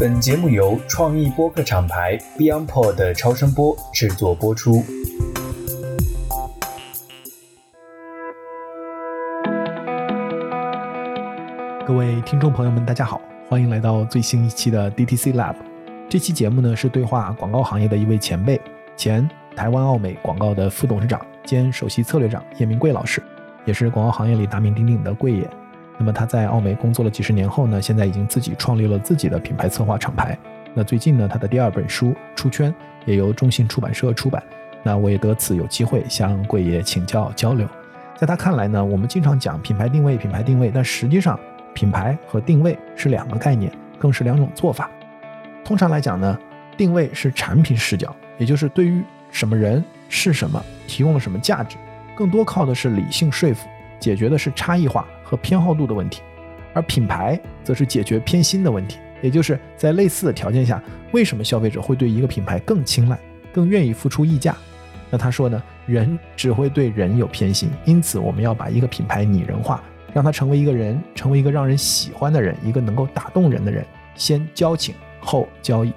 本节目由创意播客厂牌 BeyondPod 的超声波制作播出。各位听众朋友们，大家好，欢迎来到最新一期的 DTC Lab。这期节目呢是对话广告行业的一位前辈，前台湾奥美广告的副董事长兼首席策略长叶明贵老师，也是广告行业里大名鼎鼎的贵爷。那么他在奥美工作了几十年后呢，现在已经自己创立了自己的品牌策划厂牌。那最近呢，他的第二本书《出圈》也由中信出版社出版。那我也得此有机会向贵爷请教交流。在他看来呢，我们经常讲品牌定位、品牌定位，但实际上品牌和定位是两个概念，更是两种做法。通常来讲呢，定位是产品视角，也就是对于什么人是什么提供了什么价值，更多靠的是理性说服，解决的是差异化。和偏好度的问题，而品牌则是解决偏心的问题，也就是在类似的条件下，为什么消费者会对一个品牌更青睐，更愿意付出溢价？那他说呢，人只会对人有偏心，因此我们要把一个品牌拟人化，让它成为一个人，成为一个让人喜欢的人，一个能够打动人的人。先交情后交易，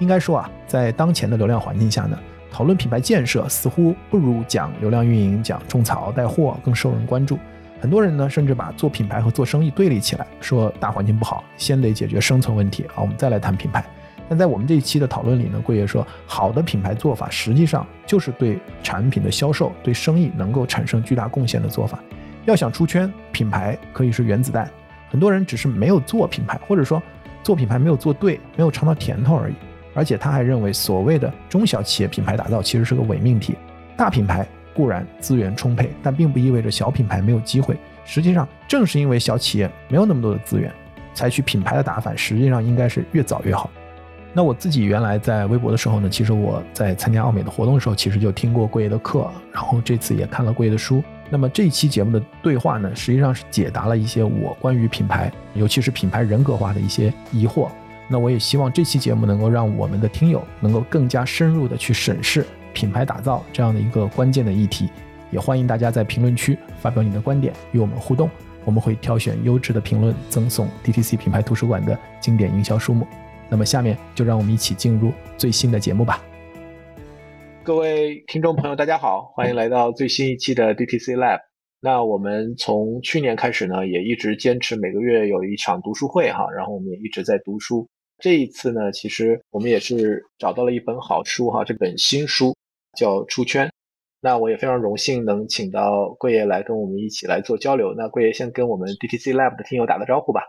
应该说啊，在当前的流量环境下呢，讨论品牌建设似乎不如讲流量运营、讲种草带货更受人关注。很多人呢，甚至把做品牌和做生意对立起来，说大环境不好，先得解决生存问题啊，我们再来谈品牌。但在我们这一期的讨论里呢，贵爷说，好的品牌做法实际上就是对产品的销售、对生意能够产生巨大贡献的做法。要想出圈，品牌可以是原子弹。很多人只是没有做品牌，或者说做品牌没有做对，没有尝到甜头而已。而且他还认为，所谓的中小企业品牌打造其实是个伪命题，大品牌。固然资源充沛，但并不意味着小品牌没有机会。实际上，正是因为小企业没有那么多的资源，采取品牌的打法，实际上应该是越早越好。那我自己原来在微博的时候呢，其实我在参加奥美的活动的时候，其实就听过贵爷的课，然后这次也看了贵爷的书。那么这一期节目的对话呢，实际上是解答了一些我关于品牌，尤其是品牌人格化的一些疑惑。那我也希望这期节目能够让我们的听友能够更加深入的去审视。品牌打造这样的一个关键的议题，也欢迎大家在评论区发表你的观点，与我们互动。我们会挑选优质的评论，赠送 DTC 品牌图书馆的经典营销书目。那么下面就让我们一起进入最新的节目吧。各位听众朋友，大家好，欢迎来到最新一期的 DTC Lab。那我们从去年开始呢，也一直坚持每个月有一场读书会哈，然后我们也一直在读书。这一次呢，其实我们也是找到了一本好书哈，这本新书。叫出圈，那我也非常荣幸能请到贵爷来跟我们一起来做交流。那贵爷先跟我们 DTC Lab 的听友打个招呼吧。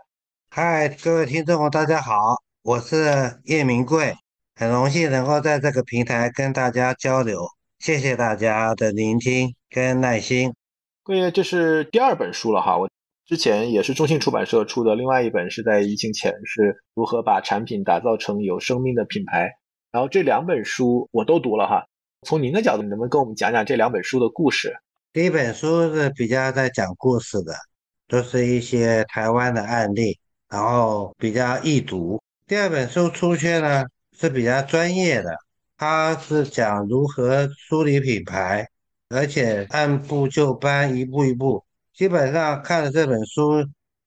嗨，各位听众大家好，我是叶明贵，很荣幸能够在这个平台跟大家交流，谢谢大家的聆听跟耐心。贵爷，这是第二本书了哈，我之前也是中信出版社出的，另外一本是在疫情前是如何把产品打造成有生命的品牌，然后这两本书我都读了哈。从您的角度，能不能跟我们讲讲这两本书的故事？第一本书是比较在讲故事的，都是一些台湾的案例，然后比较易读。第二本书出圈呢是比较专业的，它是讲如何梳理品牌，而且按部就班，一步一步。基本上看了这本书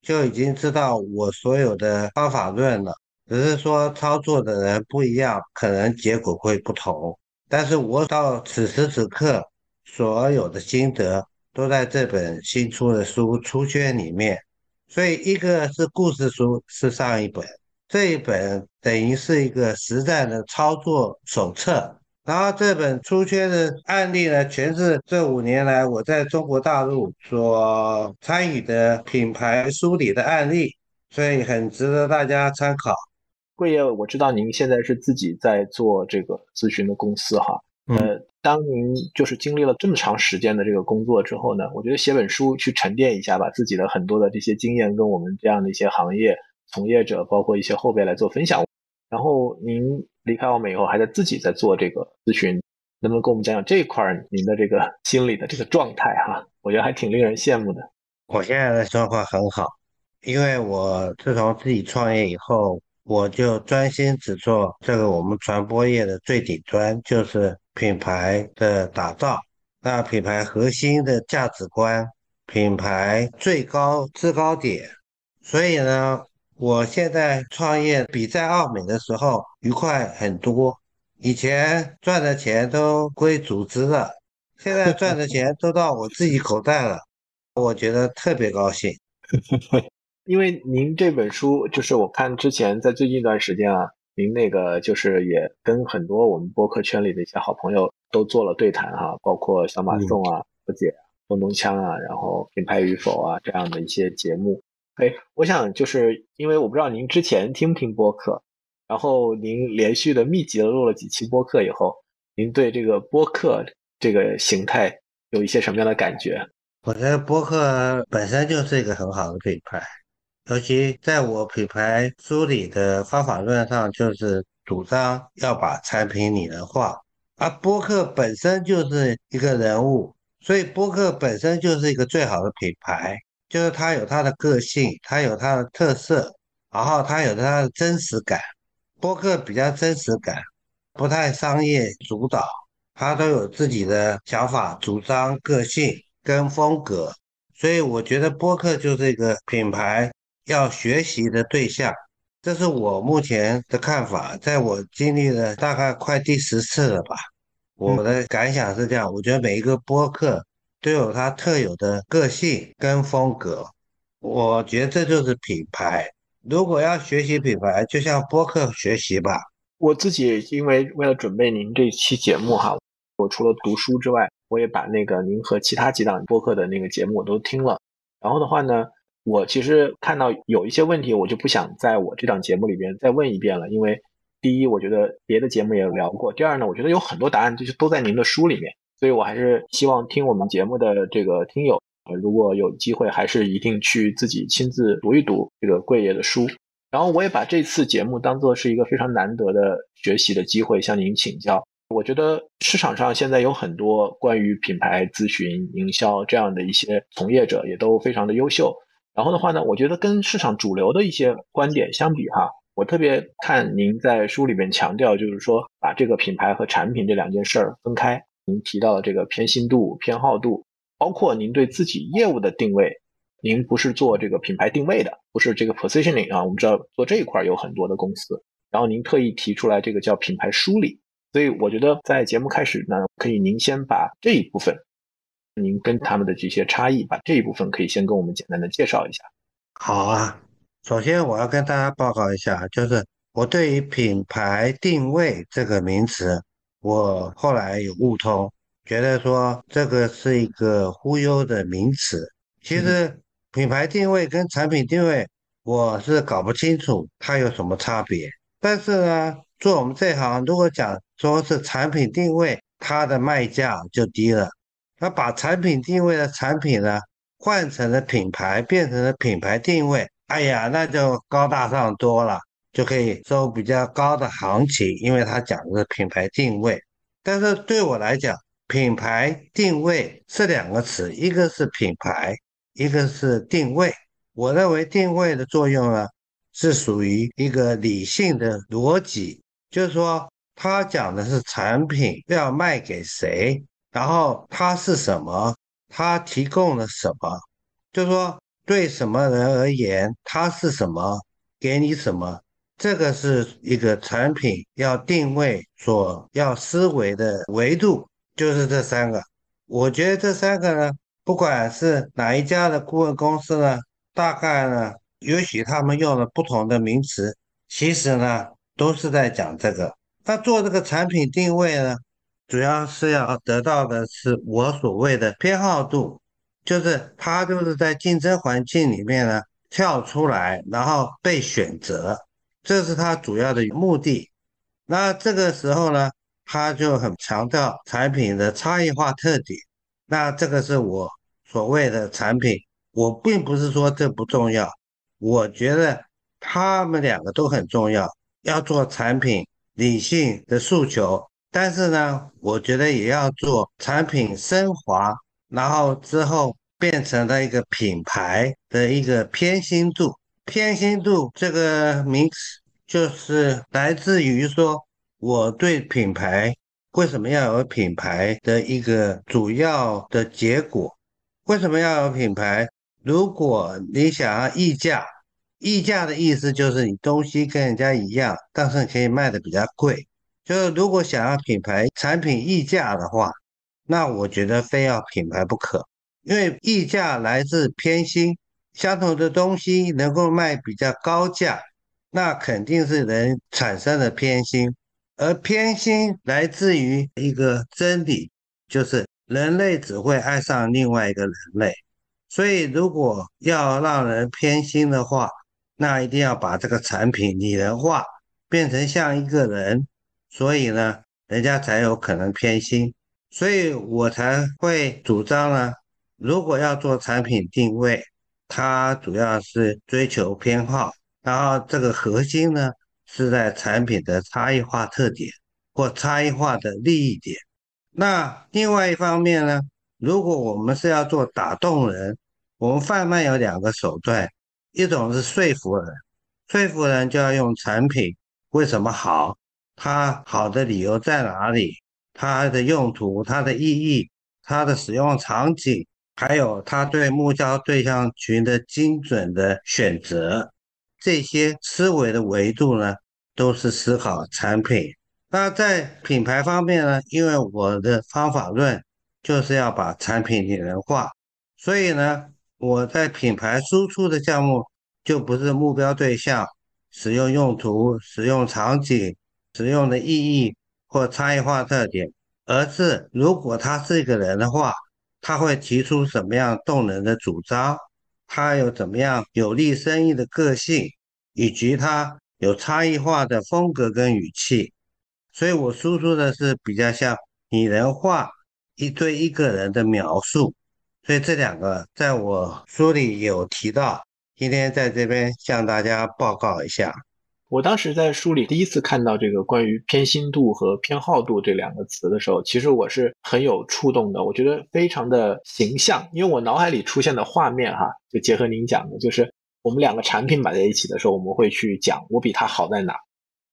就已经知道我所有的方法论了，只是说操作的人不一样，可能结果会不同。但是我到此时此刻所有的心得都在这本新出的书《出圈》里面，所以一个是故事书是上一本，这一本等于是一个实战的操作手册，然后这本《出圈》的案例呢，全是这五年来我在中国大陆所参与的品牌梳理的案例，所以很值得大家参考。贵爷，我知道您现在是自己在做这个咨询的公司哈。呃，当您就是经历了这么长时间的这个工作之后呢，我觉得写本书去沉淀一下，把自己的很多的这些经验跟我们这样的一些行业从业者，包括一些后辈来做分享。然后您离开澳美以后，还在自己在做这个咨询，能不能跟我们讲讲这一块您的这个心理的这个状态哈？我觉得还挺令人羡慕的。我现在的状况很好，因为我自从自己创业以后。我就专心只做这个我们传播业的最顶端，就是品牌的打造。那品牌核心的价值观，品牌最高制高点。所以呢，我现在创业比在澳美的时候愉快很多。以前赚的钱都归组织了，现在赚的钱都到我自己口袋了，我觉得特别高兴。因为您这本书，就是我看之前在最近一段时间啊，您那个就是也跟很多我们播客圈里的一些好朋友都做了对谈哈，包括小马宋啊、何姐、东东锵啊，然后品牌与否啊这样的一些节目。哎，我想就是因为我不知道您之前听不听播客，然后您连续的密集的录了几期播客以后，您对这个播客这个形态有一些什么样的感觉？我觉得播客本身就是一个很好的品牌。尤其在我品牌梳理的方法论上，就是主张要把产品拟人化，而播客本身就是一个人物，所以播客本身就是一个最好的品牌，就是它有它的个性，它有它的特色，然后它有它的真实感。播客比较真实感，不太商业主导，它都有自己的想法、主张、个性跟风格，所以我觉得播客就是一个品牌。要学习的对象，这是我目前的看法。在我经历了大概快第十次了吧，我的感想是这样：我觉得每一个播客都有它特有的个性跟风格，我觉得这就是品牌。如果要学习品牌，就像播客学习吧。我自己因为为了准备您这期节目哈，我除了读书之外，我也把那个您和其他几档播客的那个节目我都听了。然后的话呢。我其实看到有一些问题，我就不想在我这档节目里边再问一遍了，因为第一，我觉得别的节目也聊过；第二呢，我觉得有很多答案就是都在您的书里面，所以我还是希望听我们节目的这个听友，呃如果有机会，还是一定去自己亲自读一读这个贵爷的书。然后我也把这次节目当做是一个非常难得的学习的机会，向您请教。我觉得市场上现在有很多关于品牌咨询、营销这样的一些从业者，也都非常的优秀。然后的话呢，我觉得跟市场主流的一些观点相比，哈，我特别看您在书里面强调，就是说把这个品牌和产品这两件事儿分开。您提到的这个偏心度、偏好度，包括您对自己业务的定位，您不是做这个品牌定位的，不是这个 positioning 啊。我们知道做这一块有很多的公司，然后您特意提出来这个叫品牌梳理。所以我觉得在节目开始呢，可以您先把这一部分。您跟他们的这些差异，把这一部分可以先跟我们简单的介绍一下。好啊，首先我要跟大家报告一下，就是我对于品牌定位这个名词，我后来有悟通，觉得说这个是一个忽悠的名词。其实品牌定位跟产品定位，我是搞不清楚它有什么差别。但是呢，做我们这行，如果讲说是产品定位，它的卖价就低了。那把产品定位的产品呢换成了品牌，变成了品牌定位，哎呀，那就高大上多了，就可以收比较高的行情，因为它讲的是品牌定位。但是对我来讲，品牌定位是两个词，一个是品牌，一个是定位。我认为定位的作用呢是属于一个理性的逻辑，就是说它讲的是产品要卖给谁。然后它是什么？它提供了什么？就是说对什么人而言，它是什么？给你什么？这个是一个产品要定位所要思维的维度，就是这三个。我觉得这三个呢，不管是哪一家的顾问公司呢，大概呢，也许他们用了不同的名词，其实呢，都是在讲这个。那做这个产品定位呢？主要是要得到的是我所谓的偏好度，就是他就是在竞争环境里面呢跳出来，然后被选择，这是他主要的目的。那这个时候呢，他就很强调产品的差异化特点。那这个是我所谓的产品，我并不是说这不重要，我觉得他们两个都很重要，要做产品理性的诉求。但是呢，我觉得也要做产品升华，然后之后变成了一个品牌的一个偏心度。偏心度这个名词就是来自于说我对品牌为什么要有品牌的一个主要的结果。为什么要有品牌？如果你想要溢价，溢价的意思就是你东西跟人家一样，但是可以卖的比较贵。就是如果想要品牌产品溢价的话，那我觉得非要品牌不可，因为溢价来自偏心。相同的东西能够卖比较高价，那肯定是人产生的偏心，而偏心来自于一个真理，就是人类只会爱上另外一个人类。所以，如果要让人偏心的话，那一定要把这个产品拟人化，变成像一个人，所以呢，人家才有可能偏心。所以我才会主张呢，如果要做产品定位。它主要是追求偏好，然后这个核心呢是在产品的差异化特点或差异化的利益点。那另外一方面呢，如果我们是要做打动人，我们贩卖有两个手段，一种是说服人，说服人就要用产品为什么好，它好的理由在哪里，它的用途、它的意义、它的使用场景。还有他对目标对象群的精准的选择，这些思维的维度呢，都是思考产品。那在品牌方面呢，因为我的方法论就是要把产品拟人化，所以呢，我在品牌输出的项目就不是目标对象、使用用途、使用场景、使用的意义或差异化特点，而是如果他是一个人的话。他会提出什么样动人的主张？他有怎么样有利生意的个性，以及他有差异化的风格跟语气。所以我输出的是比较像拟人化一对一个人的描述。所以这两个在我书里有提到，今天在这边向大家报告一下。我当时在书里第一次看到这个关于偏心度和偏好度这两个词的时候，其实我是很有触动的。我觉得非常的形象，因为我脑海里出现的画面哈，就结合您讲的，就是我们两个产品摆在一起的时候，我们会去讲我比它好在哪，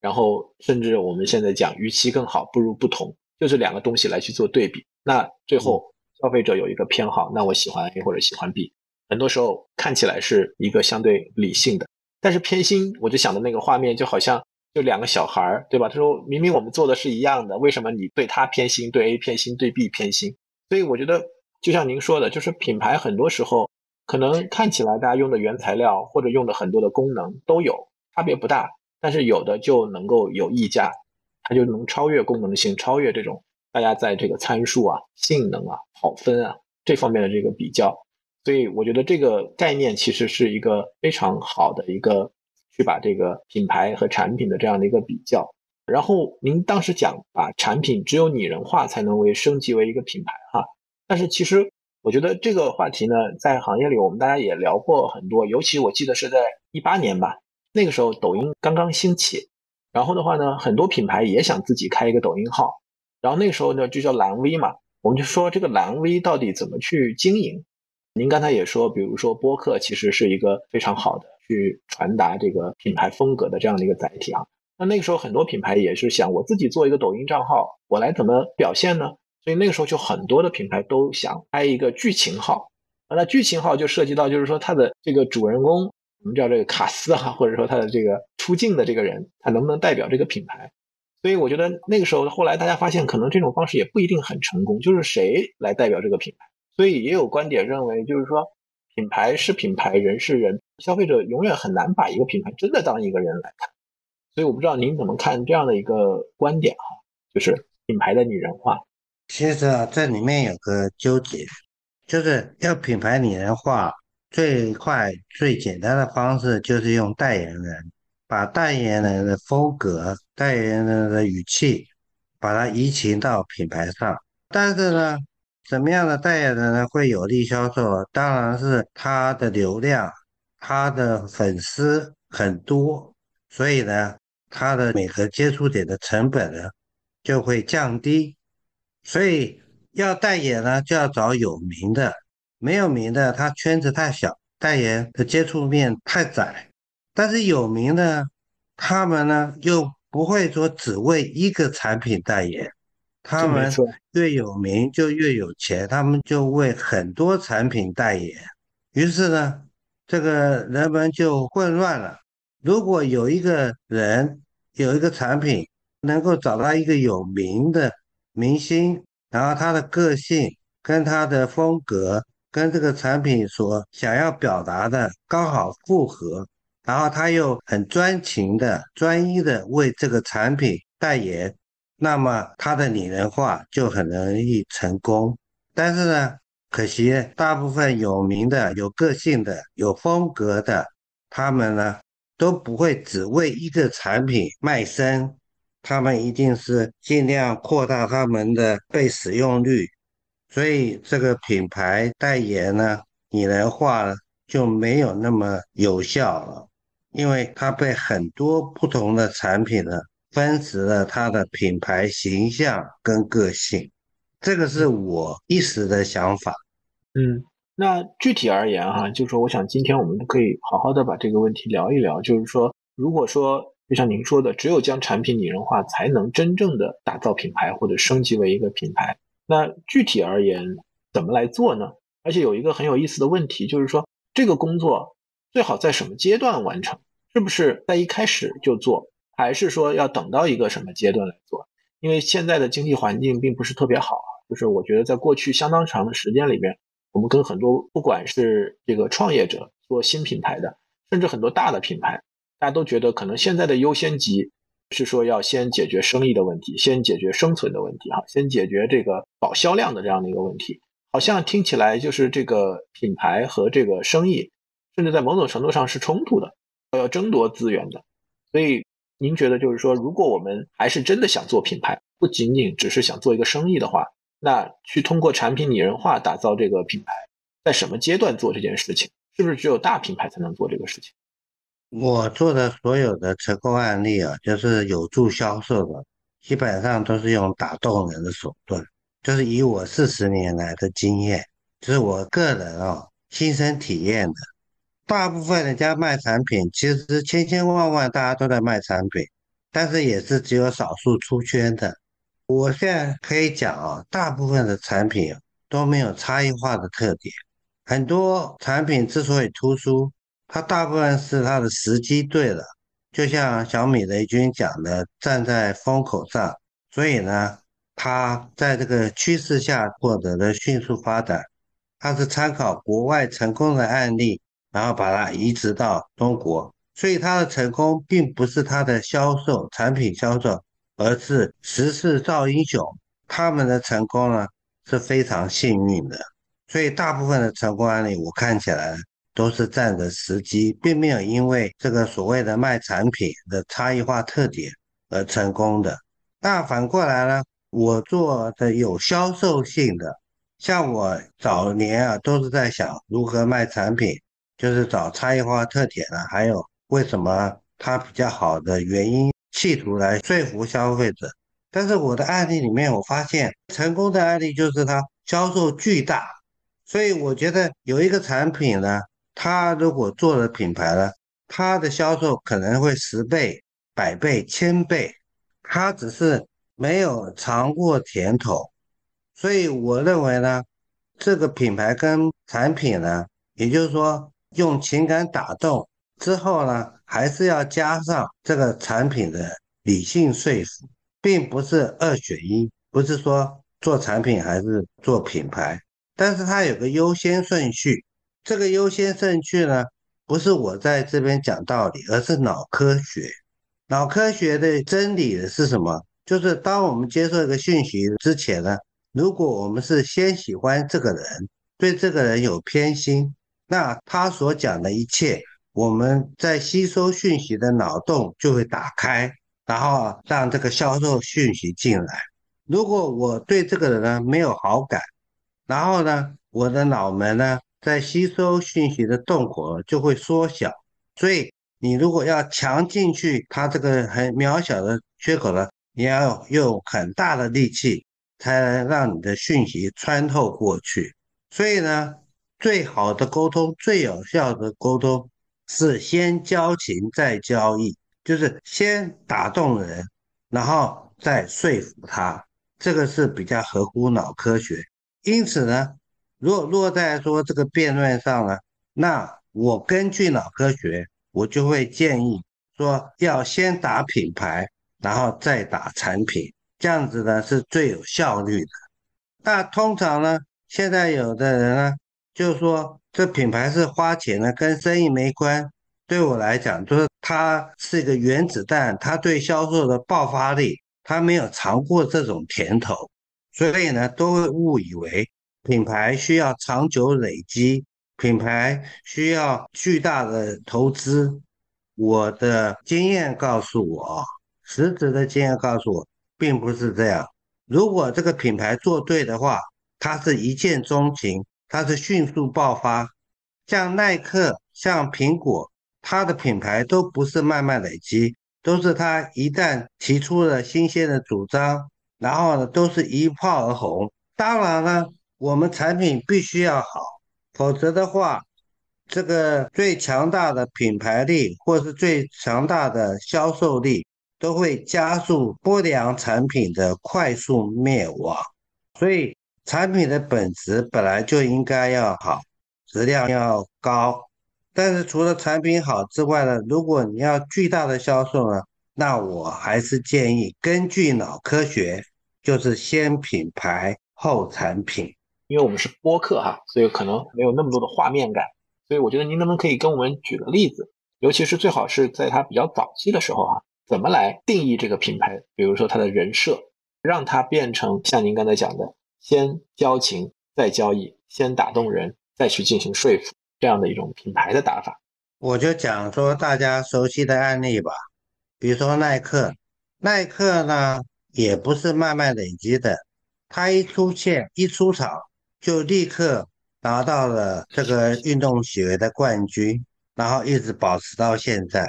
然后甚至我们现在讲与其更好不如不同，就是两个东西来去做对比。那最后消费者有一个偏好，那我喜欢 A 或者喜欢 B，很多时候看起来是一个相对理性的。但是偏心，我就想的那个画面就好像就两个小孩儿，对吧？他说明明我们做的是一样的，为什么你对他偏心，对 A 偏心，对 B 偏心？所以我觉得，就像您说的，就是品牌很多时候可能看起来大家用的原材料或者用的很多的功能都有差别不大，但是有的就能够有溢价，它就能超越功能性，超越这种大家在这个参数啊、性能啊、跑分啊这方面的这个比较。所以我觉得这个概念其实是一个非常好的一个去把这个品牌和产品的这样的一个比较。然后您当时讲把产品只有拟人化才能为升级为一个品牌哈，但是其实我觉得这个话题呢，在行业里我们大家也聊过很多，尤其我记得是在一八年吧，那个时候抖音刚刚兴起，然后的话呢，很多品牌也想自己开一个抖音号，然后那个时候呢就叫蓝 V 嘛，我们就说这个蓝 V 到底怎么去经营？您刚才也说，比如说播客其实是一个非常好的去传达这个品牌风格的这样的一个载体啊。那那个时候很多品牌也是想我自己做一个抖音账号，我来怎么表现呢？所以那个时候就很多的品牌都想开一个剧情号。那剧情号就涉及到就是说它的这个主人公，我们叫这个卡斯哈，或者说他的这个出镜的这个人，他能不能代表这个品牌？所以我觉得那个时候后来大家发现，可能这种方式也不一定很成功，就是谁来代表这个品牌？所以也有观点认为，就是说，品牌是品牌，人是人，消费者永远很难把一个品牌真的当一个人来看。所以我不知道您怎么看这样的一个观点哈，就是品牌的拟人化。其实啊，这里面有个纠结，就是要品牌拟人化，最快最简单的方式就是用代言人，把代言人的风格、代言人的语气，把它移情到品牌上。但是呢？什么样的代言人呢会有利销售？当然是他的流量，他的粉丝很多，所以呢，他的每个接触点的成本呢就会降低。所以要代言呢，就要找有名的，没有名的，他圈子太小，代言的接触面太窄。但是有名的，他们呢又不会说只为一个产品代言。他们越有名就越有钱，他们就为很多产品代言。于是呢，这个人们就混乱了。如果有一个人有一个产品，能够找到一个有名的明星，然后他的个性跟他的风格跟这个产品所想要表达的刚好符合，然后他又很专情的、专一的为这个产品代言，那么他的拟人化就很容易成功。但是呢，可惜大部分有名的、有个性的、有风格的，他们呢都不会只为一个产品卖身。他们一定是尽量扩大他们的被使用率，所以这个品牌代言呢，拟人化就没有那么有效了，因为它被很多不同的产品呢分食了它的品牌形象跟个性，这个是我一时的想法。嗯，那具体而言哈，就是说，我想今天我们可以好好的把这个问题聊一聊，就是说，如果说。就像您说的，只有将产品拟人化，才能真正的打造品牌或者升级为一个品牌。那具体而言，怎么来做呢？而且有一个很有意思的问题，就是说这个工作最好在什么阶段完成？是不是在一开始就做，还是说要等到一个什么阶段来做？因为现在的经济环境并不是特别好，就是我觉得在过去相当长的时间里面，我们跟很多不管是这个创业者做新品牌的，甚至很多大的品牌。大家都觉得可能现在的优先级是说要先解决生意的问题，先解决生存的问题，哈，先解决这个保销量的这样的一个问题。好像听起来就是这个品牌和这个生意，甚至在某种程度上是冲突的，要争夺资源的。所以您觉得就是说，如果我们还是真的想做品牌，不仅仅只是想做一个生意的话，那去通过产品拟人化打造这个品牌，在什么阶段做这件事情？是不是只有大品牌才能做这个事情？我做的所有的成功案例啊，就是有助销售的，基本上都是用打动人的手段，就是以我四十年来的经验，就是我个人啊亲身体验的。大部分人家卖产品，其实千千万万大家都在卖产品，但是也是只有少数出圈的。我现在可以讲啊，大部分的产品都没有差异化的特点，很多产品之所以突出。它大部分是它的时机对了，就像小米雷军讲的，站在风口上，所以呢，它在这个趋势下获得了迅速发展。它是参考国外成功的案例，然后把它移植到中国，所以它的成功并不是它的销售产品销售，而是时势造英雄。他们的成功呢是非常幸运的，所以大部分的成功案例我看起来。都是占着时机，并没有因为这个所谓的卖产品的差异化特点而成功的。那反过来呢？我做的有销售性的，像我早年啊，都是在想如何卖产品，就是找差异化特点呢，还有为什么它比较好的原因，企图来说服消费者。但是我的案例里面，我发现成功的案例就是它销售巨大，所以我觉得有一个产品呢。他如果做了品牌了，他的销售可能会十倍、百倍、千倍。他只是没有尝过甜头，所以我认为呢，这个品牌跟产品呢，也就是说用情感打动之后呢，还是要加上这个产品的理性说服，并不是二选一，不是说做产品还是做品牌，但是它有个优先顺序。这个优先顺序呢，不是我在这边讲道理，而是脑科学。脑科学的真理是什么？就是当我们接受一个讯息之前呢，如果我们是先喜欢这个人，对这个人有偏心，那他所讲的一切，我们在吸收讯息的脑洞就会打开，然后让这个销售讯息进来。如果我对这个人呢没有好感，然后呢，我的脑门呢？在吸收讯息的洞口就会缩小，所以你如果要强进去他这个很渺小的缺口呢，你要用很大的力气才能让你的讯息穿透过去。所以呢，最好的沟通、最有效的沟通是先交情再交易，就是先打动人，然后再说服他，这个是比较合乎脑科学。因此呢。如果落在说这个辩论上呢，那我根据脑科学，我就会建议说，要先打品牌，然后再打产品，这样子呢是最有效率的。那通常呢，现在有的人呢，就是说这品牌是花钱的，跟生意没关。对我来讲，就是它是一个原子弹，它对销售的爆发力，它没有尝过这种甜头，所以呢，都会误以为品牌需要长久累积，品牌需要巨大的投资。我的经验告诉我，实质的经验告诉我，并不是这样。如果这个品牌做对的话，它是一见钟情，它是迅速爆发。像耐克、像苹果，它的品牌都不是慢慢累积，都是它一旦提出了新鲜的主张，然后呢，都是一炮而红。当然呢，我们产品必须要好，否则的话，这个最强大的品牌力或是最强大的销售力。都会加速不良产品的快速灭亡，所以产品的本质本来就应该要好，质量要高。但是除了产品好之外呢，如果你要巨大的销售呢，那我还是建议根据脑科学，就是先品牌后产品。因为我们是播客哈，所以可能没有那么多的画面感，所以我觉得您能不能可以跟我们举个例子，尤其是最好是在它比较早期的时候哈。怎么来定义这个品牌？比如说它的人设，让它变成像您刚才讲的，先交情再交易，先打动人再去进行说服这样的一种品牌的打法。我就讲说大家熟悉的案例吧，比如说耐克，耐克呢也不是慢慢累积的，它一出现一出场就立刻拿到了这个运动鞋的冠军，然后一直保持到现在。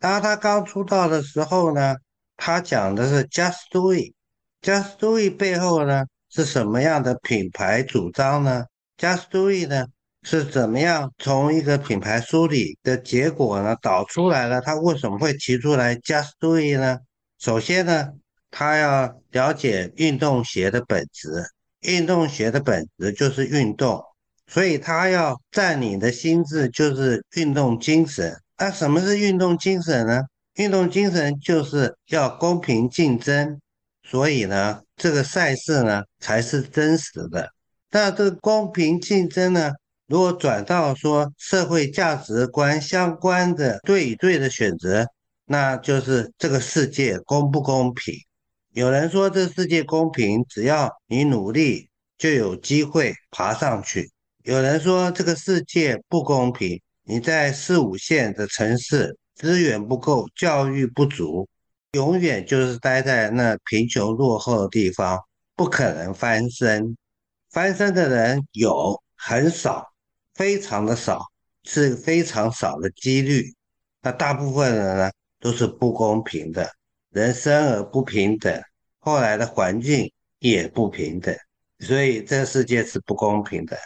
当他刚出道的时候呢，他讲的是 Just Do It，Just Do It 背后呢是什么样的品牌主张呢？Just Do It 呢是怎么样从一个品牌梳理的结果呢导出来了？他为什么会提出来 Just Do It 呢？首先呢，他要了解运动鞋的本质，运动鞋的本质就是运动，所以他要占领的心智就是运动精神。那什么是运动精神呢？运动精神就是要公平竞争，所以呢，这个赛事呢才是真实的。那这个公平竞争呢，如果转到说社会价值观相关的对与对的选择，那就是这个世界公不公平？有人说这世界公平，只要你努力就有机会爬上去；有人说这个世界不公平。你在四五线的城市，资源不够，教育不足，永远就是待在那贫穷落后的地方，不可能翻身。翻身的人有很少，非常的少，是非常少的几率。那大部分人呢，都是不公平的，人生而不平等，后来的环境也不平等，所以这个世界是不公平的。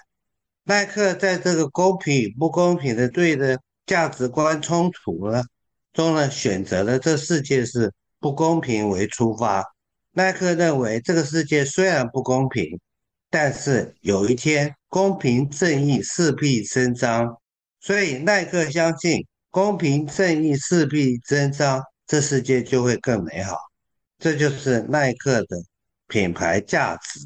耐克在这个公平与不公平的对的价值观冲突呢中呢，选择了这世界是不公平为出发。耐克认为这个世界虽然不公平，但是有一天公平正义势必伸张，所以耐克相信公平正义势必伸张，这世界就会更美好。这就是耐克的品牌价值。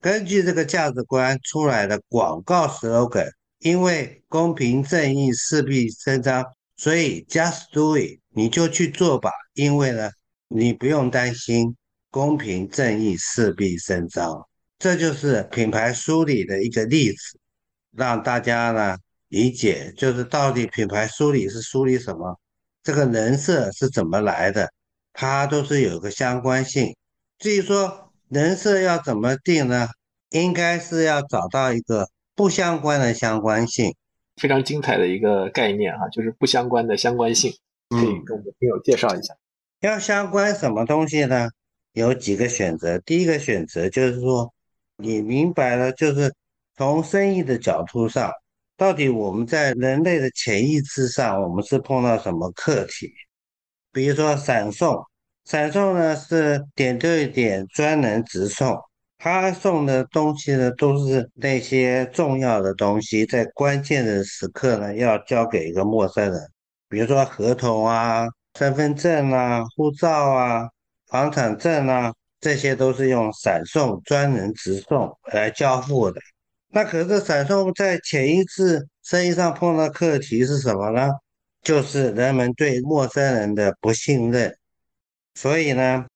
根据这个价值观出来的广告 slogan，因为公平正义势必伸张，所以 just do it，你就去做吧。因为呢，你不用担心公平正义势必伸张。这就是品牌梳理的一个例子，让大家呢理解，就是到底品牌梳理是梳理什么，这个人设是怎么来的，它都是有个相关性。至于说，人设要怎么定呢？应该是要找到一个不相关的相关性，非常精彩的一个概念哈，就是不相关的相关性，可以跟我们听友介绍一下。要相关什么东西呢？有几个选择。第一个选择就是说，你明白了，就是从生意的角度上，到底我们在人类的潜意识上，我们是碰到什么课题？比如说闪送。闪送呢是点对点专人直送，他送的东西呢，都是那些重要的东西，在关键的时刻呢，要交给一个陌生人，比如说合同啊、身份证啊、护照啊、房产证啊，这些都是用闪送专人直送来交付的。那可是闪送在前一次生意上碰到课题是什么呢？就是人们对陌生人的不信任，所以呢。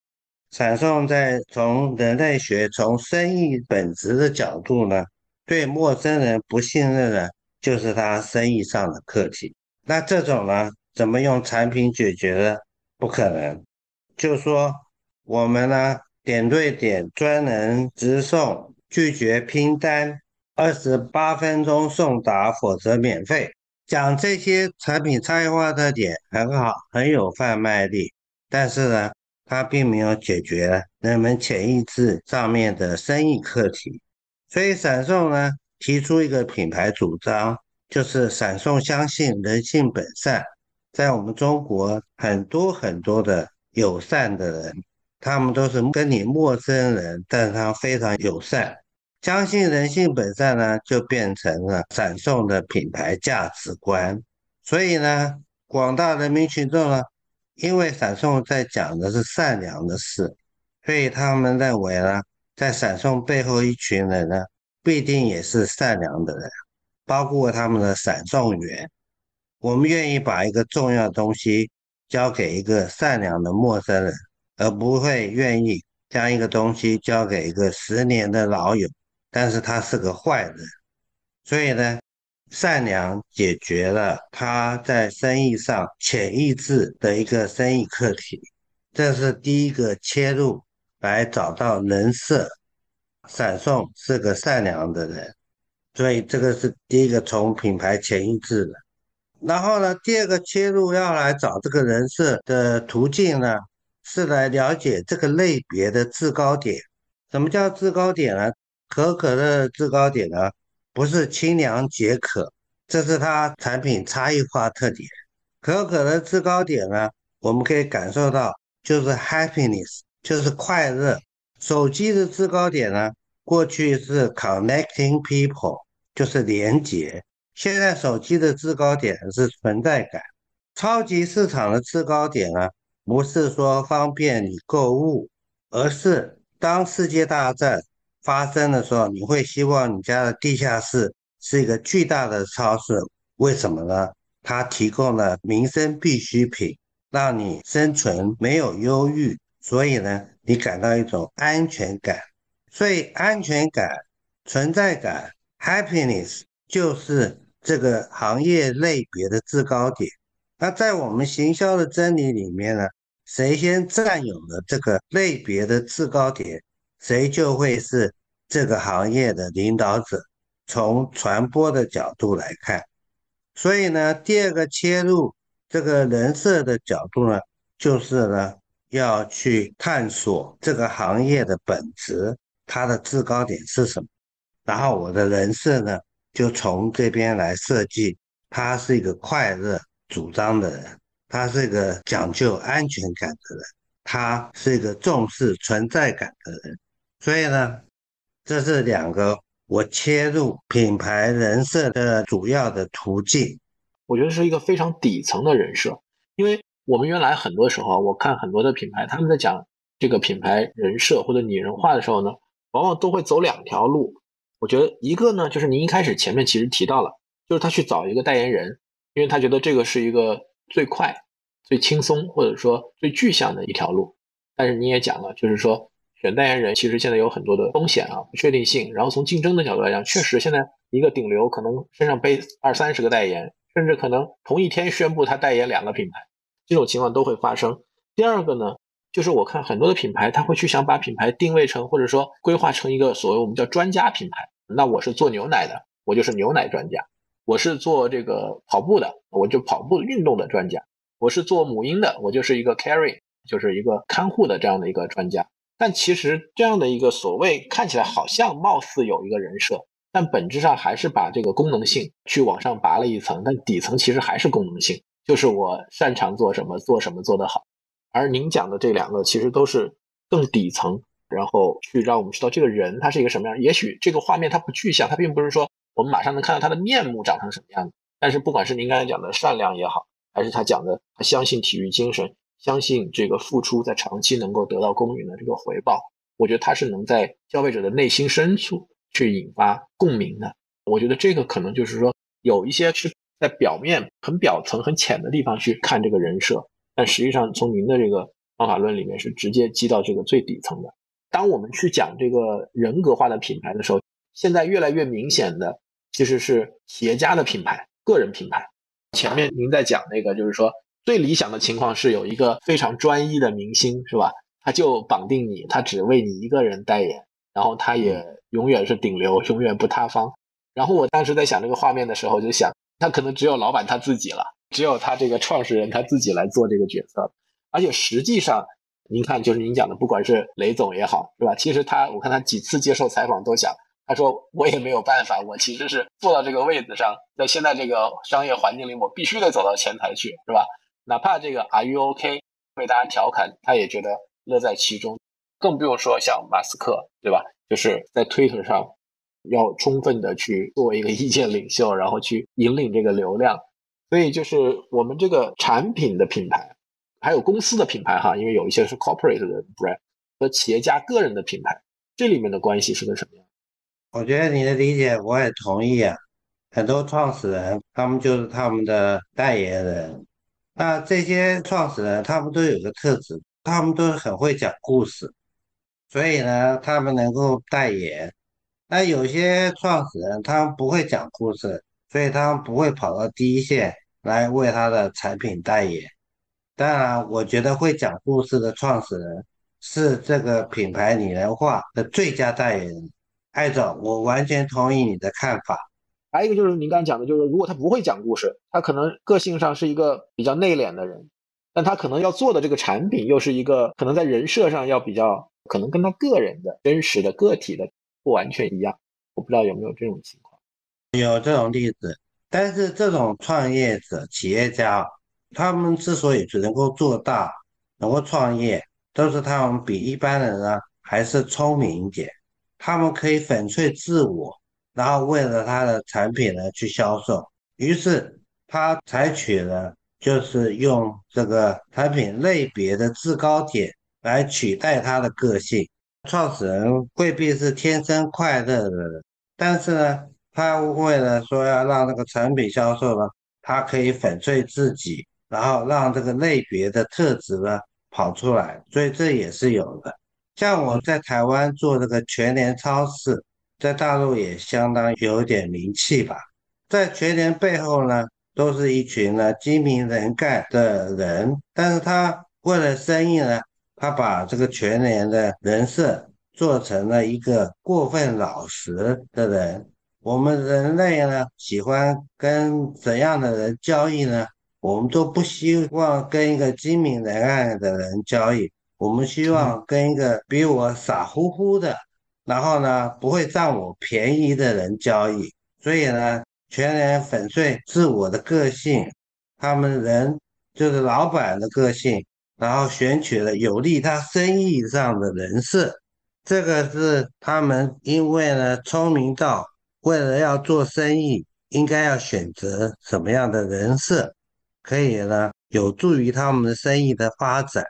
闪送在从人类学、从生意本质的角度呢，对陌生人不信任呢，就是他生意上的课题。那这种呢，怎么用产品解决呢？不可能。就说我们呢，点对点专人直送，拒绝拼单，二十八分钟送达，否则免费。讲这些产品差异化特点很好，很有贩卖力，但是呢？它并没有解决人们潜意识上面的生意课题，所以闪送呢提出一个品牌主张，就是闪送相信人性本善。在我们中国，很多很多的友善的人，他们都是跟你陌生人，但是他非常友善。相信人性本善呢，就变成了闪送的品牌价值观。所以呢，广大人民群众呢。因为闪送在讲的是善良的事，所以他们认为呢，在闪送背后一群人呢，必定也是善良的人，包括他们的闪送员。我们愿意把一个重要东西交给一个善良的陌生人，而不会愿意将一个东西交给一个十年的老友，但是他是个坏人。所以呢。善良解决了他在生意上潜意识的一个生意课题，这是第一个切入来找到人设。闪送是个善良的人，所以这个是第一个从品牌潜意识的。然后呢，第二个切入要来找这个人设的途径呢，是来了解这个类别的制高点。什么叫制高点呢？可可乐制高点呢？不是清凉解渴，这是它产品差异化特点。可口可乐制高点呢，我们可以感受到就是 happiness，就是快乐。手机的制高点呢，过去是 connecting people，就是连接。现在手机的制高点是存在感。超级市场的制高点呢，不是说方便你购物，而是当世界大战。发生的时候，你会希望你家的地下室是一个巨大的超市，为什么呢？它提供了民生必需品，让你生存没有忧郁，所以呢，你感到一种安全感。所以安全感、存在感 （happiness） 就是这个行业类别的制高点。那在我们行销的真理里面呢，谁先占有了这个类别的制高点？谁就会是这个行业的领导者。从传播的角度来看，所以呢，第二个切入这个人设的角度呢，就是呢要去探索这个行业的本质，它的制高点是什么。然后我的人设呢，就从这边来设计。他是一个快乐主张的人，他是一个讲究安全感的人，他是一个重视存在感的人。所以呢，这是两个我切入品牌人设的主要的途径。我觉得是一个非常底层的人设，因为我们原来很多时候，我看很多的品牌，他们在讲这个品牌人设或者拟人化的时候呢，往往都会走两条路。我觉得一个呢，就是您一开始前面其实提到了，就是他去找一个代言人，因为他觉得这个是一个最快、最轻松或者说最具象的一条路。但是你也讲了，就是说。选代言人其实现在有很多的风险啊，不确定性。然后从竞争的角度来讲，确实现在一个顶流可能身上背二三十个代言，甚至可能同一天宣布他代言两个品牌，这种情况都会发生。第二个呢，就是我看很多的品牌，他会去想把品牌定位成或者说规划成一个所谓我们叫专家品牌。那我是做牛奶的，我就是牛奶专家；我是做这个跑步的，我就跑步运动的专家；我是做母婴的，我就是一个 carry 就是一个看护的这样的一个专家。但其实这样的一个所谓看起来好像貌似有一个人设，但本质上还是把这个功能性去往上拔了一层，但底层其实还是功能性，就是我擅长做什么，做什么做得好。而您讲的这两个其实都是更底层然后去让我们知道这个人他是一个什么样。也许这个画面它不具象，它并不是说我们马上能看到他的面目长成什么样子。但是不管是您刚才讲的善良也好，还是他讲的他相信体育精神，相信这个付出在长期能够得到公允的这个回报，我觉得它是能在消费者的内心深处去引发共鸣的。我觉得这个可能就是说有一些是在表面很表层很浅的地方去看这个人设，但实际上从您的这个。方法论里面是直接击到这个最底层的。当我们去讲这个人格化的品牌的时候，现在越来越明显的其实是企业家的品牌、个人品牌。前面您在讲那个，就是说最理想的情况是有一个非常专一的明星，是吧？他就绑定你，他只为你一个人代言，然后他也永远是顶流，永远不塌方。然后我当时在想这个画面的时候，就想他可能只有老板他自己了，只有他这个创始人他自己来做这个角色。而且实际上，您看，就是您讲的，不管是雷总也好，是吧？其实他，我看他几次接受采访都讲，他说我也没有办法，我其实是坐到这个位子上，在现在这个商业环境里，我必须得走到前台去，是吧？哪怕这个 Are you OK 被大家调侃，他也觉得乐在其中。更不用说像马斯克，对吧？就是在 Twitter 上要充分的去做一个意见领袖，然后去引领这个流量。所以就是我们这个产品的品牌。还有公司的品牌哈，因为有一些是 corporate 的 brand 和企业家个人的品牌，这里面的关系是个什么样？我觉得你的理解我也同意啊。很多创始人他们就是他们的代言人，那这些创始人他们都有个特质，他们都很会讲故事，所以呢，他们能够代言。那有些创始人他们不会讲故事，所以他们不会跑到第一线来为他的产品代言。当然，我觉得会讲故事的创始人是这个品牌拟人化的最佳代言人。艾总，我完全同意你的看法。还有一个就是您刚才讲的，就是如果他不会讲故事，他可能个性上是一个比较内敛的人，但他可能要做的这个产品又是一个可能在人设上要比较可能跟他个人的真实的个体的不完全一样。我不知道有没有这种情况？有这种例子，但是这种创业者、企业家。他们之所以只能够做大，能够创业，都是他们比一般人呢还是聪明一点。他们可以粉碎自我，然后为了他的产品呢去销售。于是他采取了就是用这个产品类别的制高点来取代他的个性。创始人未必是天生快乐的人，但是呢，他为了说要让这个产品销售呢，他可以粉碎自己。然后让这个类别的特质呢跑出来，所以这也是有的。像我在台湾做这个全联超市，在大陆也相当有点名气吧。在全联背后呢，都是一群呢精明能干的人，但是他为了生意呢，他把这个全联的人设做成了一个过分老实的人。我们人类呢，喜欢跟怎样的人交易呢？我们都不希望跟一个精明能干的人交易，我们希望跟一个比我傻乎乎的，然后呢不会占我便宜的人交易。所以呢，全然粉碎自我的个性，他们人就是老板的个性，然后选取了有利他生意上的人设。这个是他们因为呢聪明到为了要做生意，应该要选择什么样的人设。可以呢，有助于他们的生意的发展。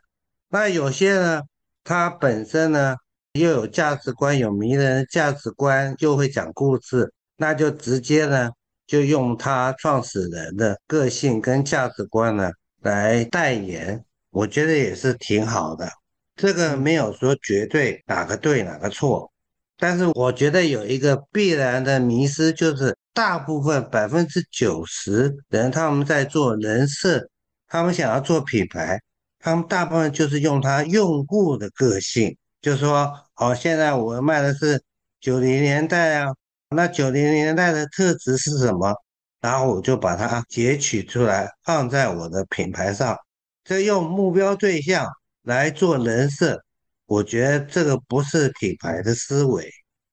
那有些呢，他本身呢又有价值观，有迷人的价值观，又会讲故事，那就直接呢就用他创始人的个性跟价值观呢来代言，我觉得也是挺好的。这个没有说绝对哪个对哪个错，但是我觉得有一个必然的迷失就是。大部分百分之九十人，他们在做人设，他们想要做品牌，他们大部分就是用他用户的个性，就说哦，现在我卖的是九零年代啊，那九零年代的特质是什么？然后我就把它截取出来放在我的品牌上，这用目标对象来做人设，我觉得这个不是品牌的思维，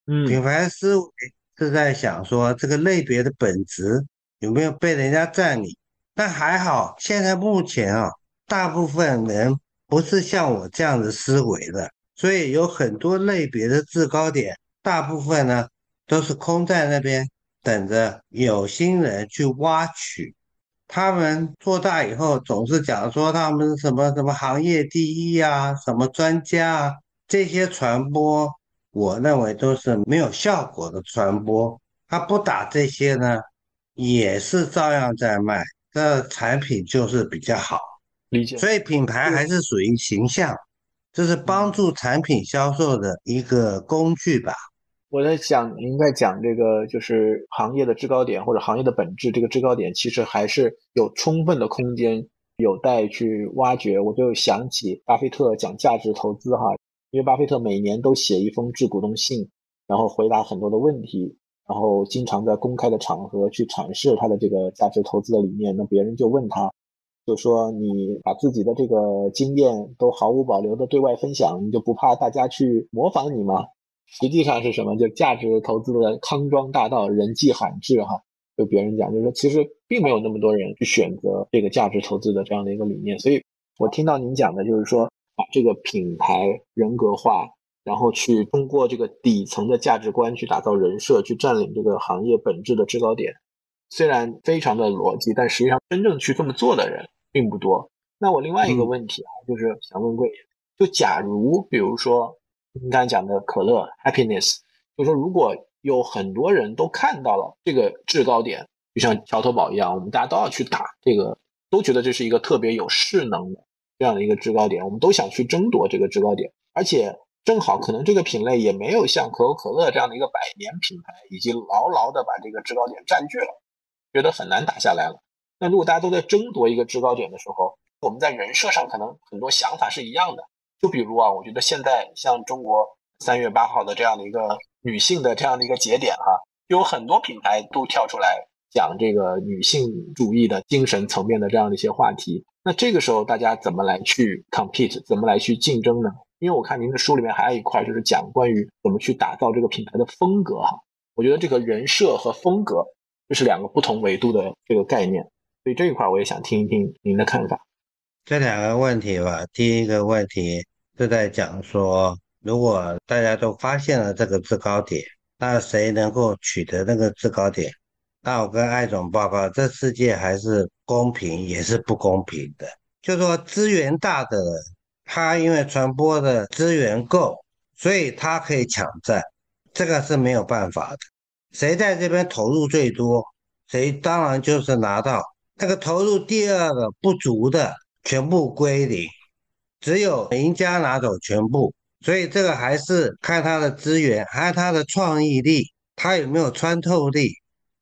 嗯，品牌思维。是在想说这个类别的本质有没有被人家占领？但还好，现在目前啊，大部分人不是像我这样的思维的，所以有很多类别的制高点，大部分呢都是空在那边，等着有心人去挖取。他们做大以后，总是讲说他们什么什么行业第一啊，什么专家啊，这些传播，我认为都是没有效果的传播。他不打这些呢，也是照样在卖，这产品就是比较好。理解。所以品牌还是属于形象，这是帮助产品销售的一个工具吧。我在想，您在讲这个就是行业的制高点或者行业的本质，这个制高点其实还是有充分的空间有待去挖掘。我就想起巴菲特讲价值投资哈，因为巴菲特每年都写一封致股东信，然后回答很多的问题，然后经常在公开的场合去阐释他的这个价值投资的理念。那别人就问他，就说你把自己的这个经验都毫无保留的对外分享，你就不怕大家去模仿你吗？实际上是什么？就价值投资的康庄大道，人迹罕至哈。就别人讲，就是说其实并没有那么多人去选择这个价值投资的这样的一个理念。所以我听到您讲的就是说，把这个品牌人格化，然后去通过这个底层的价值观去打造人设，去占领这个行业本质的制高点。虽然非常的逻辑，但实际上真正去这么做的人并不多。那我另外一个问题啊，就是想问贵爷，就假如比如说。您刚才讲的可乐 happiness，就是说如果有很多人都看到了这个制高点，就像桥头堡一样，我们大家都要去打这个，都觉得这是一个特别有势能的这样的一个制高点，我们都想去争夺这个制高点，而且正好可能这个品类也没有像可口可乐这样的一个百年品牌，已经牢牢的把这个制高点占据了，觉得很难打下来了。那如果大家都在争夺一个制高点的时候，我们在人设上可能很多想法是一样的。就比如啊，我觉得现在像中国三月八号的这样的一个女性的这样的一个节点哈，有很多品牌都跳出来讲这个女性主义的精神层面的这样的一些话题。那这个时候大家怎么来去 compete，怎么来去竞争呢？因为我看您的书里面还有一块就是讲关于怎么去打造这个品牌的风格哈。我觉得这个人设和风格这是两个不同维度的这个概念，所以这一块我也想听一听您的看法。这两个问题吧，第一个问题。是在讲说，如果大家都发现了这个制高点，那谁能够取得那个制高点？那我跟艾总报告，这世界还是公平也是不公平的。就说资源大的人，他因为传播的资源够，所以他可以抢占，这个是没有办法的。谁在这边投入最多，谁当然就是拿到那个投入第二个不足的，全部归零。只有赢家拿走全部，所以这个还是看他的资源，还有他的创意力，他有没有穿透力。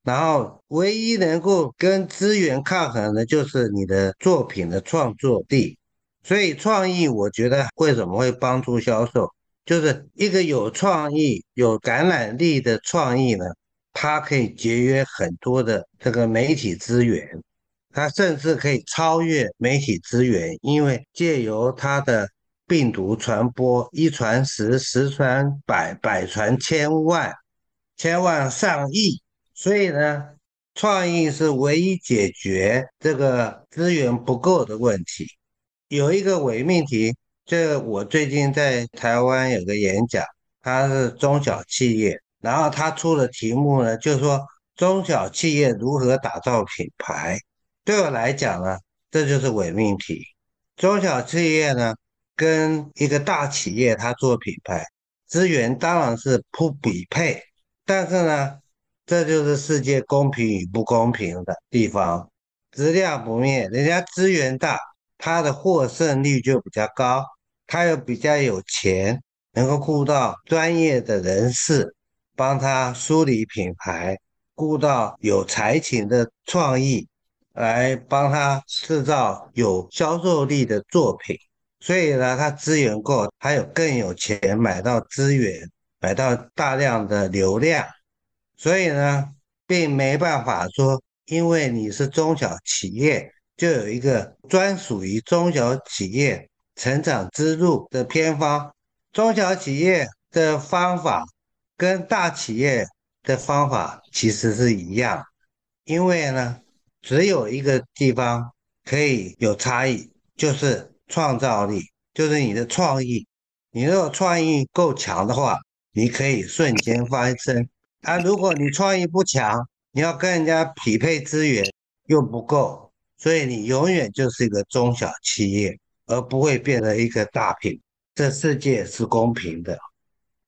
然后，唯一能够跟资源抗衡的，就是你的作品的创作力。所以，创意我觉得为什么会帮助销售，就是一个有创意、有感染力的创意呢？它可以节约很多的这个媒体资源。它甚至可以超越媒体资源，因为借由它的病毒传播，一传十，十传百，百传千万，千万上亿。所以呢，创意是唯一解决这个资源不够的问题。有一个伪命题，这我最近在台湾有个演讲，他是中小企业，然后他出的题目呢，就是说中小企业如何打造品牌。对我来讲呢，这就是伪命题。中小企业呢，跟一个大企业，它做品牌资源当然是不匹配。但是呢，这就是世界公平与不公平的地方。质量不灭，人家资源大，它的获胜率就比较高，它又比较有钱，能够雇到专业的人士帮他梳理品牌，雇到有才情的创意。来帮他制造有销售力的作品，所以呢，他资源够，他有更有钱买到资源，买到大量的流量，所以呢，并没办法说，因为你是中小企业，就有一个专属于中小企业成长之路的偏方。中小企业的方法跟大企业的方法其实是一样，因为呢。只有一个地方可以有差异，就是创造力，就是你的创意。你如果创意够强的话，你可以瞬间翻身。啊，如果你创意不强，你要跟人家匹配资源又不够，所以你永远就是一个中小企业，而不会变成一个大品。这世界是公平的。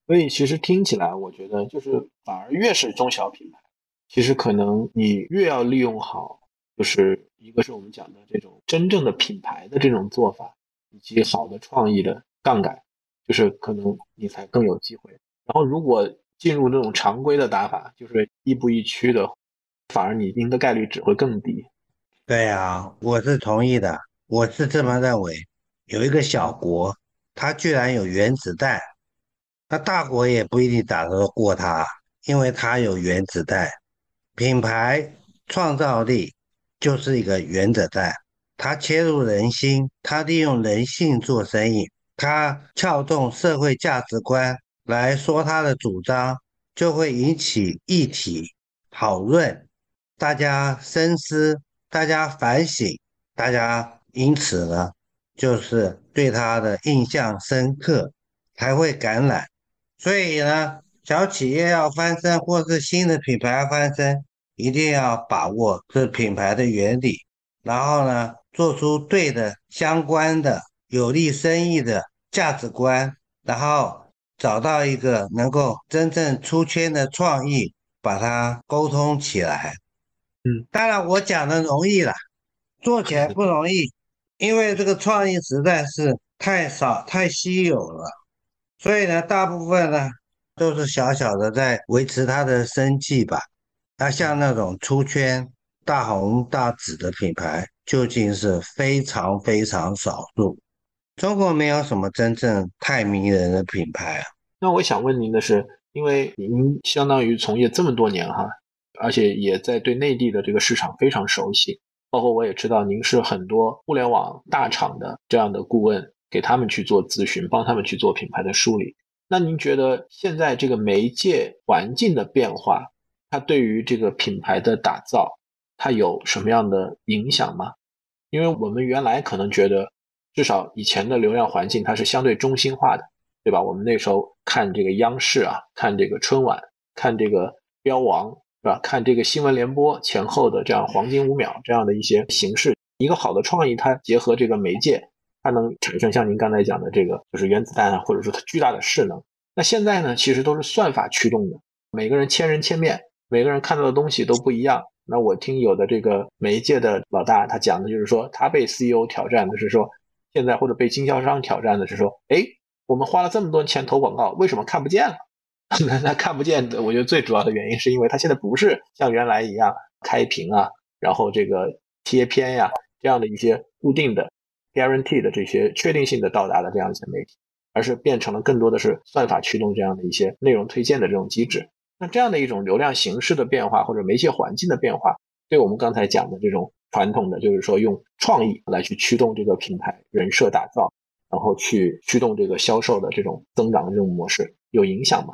所以其实听起来，我觉得就是反而越是中小品牌，其实可能你越要利用好，就是一个是我们讲的这种真正的品牌的这种做法，以及好的创意的杠杆，就是可能你才更有机会。然后如果进入那种常规的打法，就是亦步亦趋的，反而你赢的概率只会更低。对呀，我是同意的，我是这么认为。有一个小国，它居然有原子弹。那大国也不一定打得过它，因为它有原子弹。品牌创造力就是一个原子弹，它切入人心，他利用人性做生意，他撬动社会价值观来说他的主张，就会引起议题讨论，大家深思，大家反省，大家因此呢，就是对他的印象深刻，才会感染。所以呢，小企业要翻身，或是新的品牌要翻身，一定要把握这品牌的原理，然后呢，做出对的、相关的、有利生意的价值观，然后找到一个能够真正出圈的创意，把它沟通起来。嗯，当然我讲的容易了，做起来不容易，因为这个创意实在是太少、太稀有了。所以呢，大部分呢都是小小的在维持它的生计吧。那像那种出圈大红大紫的品牌，究竟是非常非常少数。中国没有什么真正太迷人的品牌啊。那我想问您的是，因为您相当于从业这么多年哈，而且也在对内地的这个市场非常熟悉，包括我也知道您是很多互联网大厂的这样的顾问。给他们去做咨询，帮他们去做品牌的梳理。那您觉得现在这个媒介环境的变化，它对于这个品牌的打造，它有什么样的影响吗？因为我们原来可能觉得，至少以前的流量环境它是相对中心化的，对吧？我们那时候看这个央视啊，看这个春晚，看这个标王，是吧？看这个新闻联播前后的这样黄金五秒这样的一些形式，一个好的创意，它结合这个媒介。它能产生像您刚才讲的这个，就是原子弹啊，或者说它巨大的势能。那现在呢，其实都是算法驱动的，每个人千人千面，每个人看到的东西都不一样。那我听有的这个媒介的老大，他讲的就是说，他被 CEO 挑战的是说，现在或者被经销商挑战的是说，哎，我们花了这么多钱投广告，为什么看不见了？那那看不见的，我觉得最主要的原因是因为它现在不是像原来一样开屏啊，然后这个贴片呀这样的一些固定的。guaranteed 的这些确定性的到达的这样一些媒体，而是变成了更多的是算法驱动这样的一些内容推荐的这种机制。那这样的一种流量形式的变化或者媒介环境的变化，对我们刚才讲的这种传统的，就是说用创意来去驱动这个品牌人设打造，然后去驱动这个销售的这种增长的这种模式有影响吗？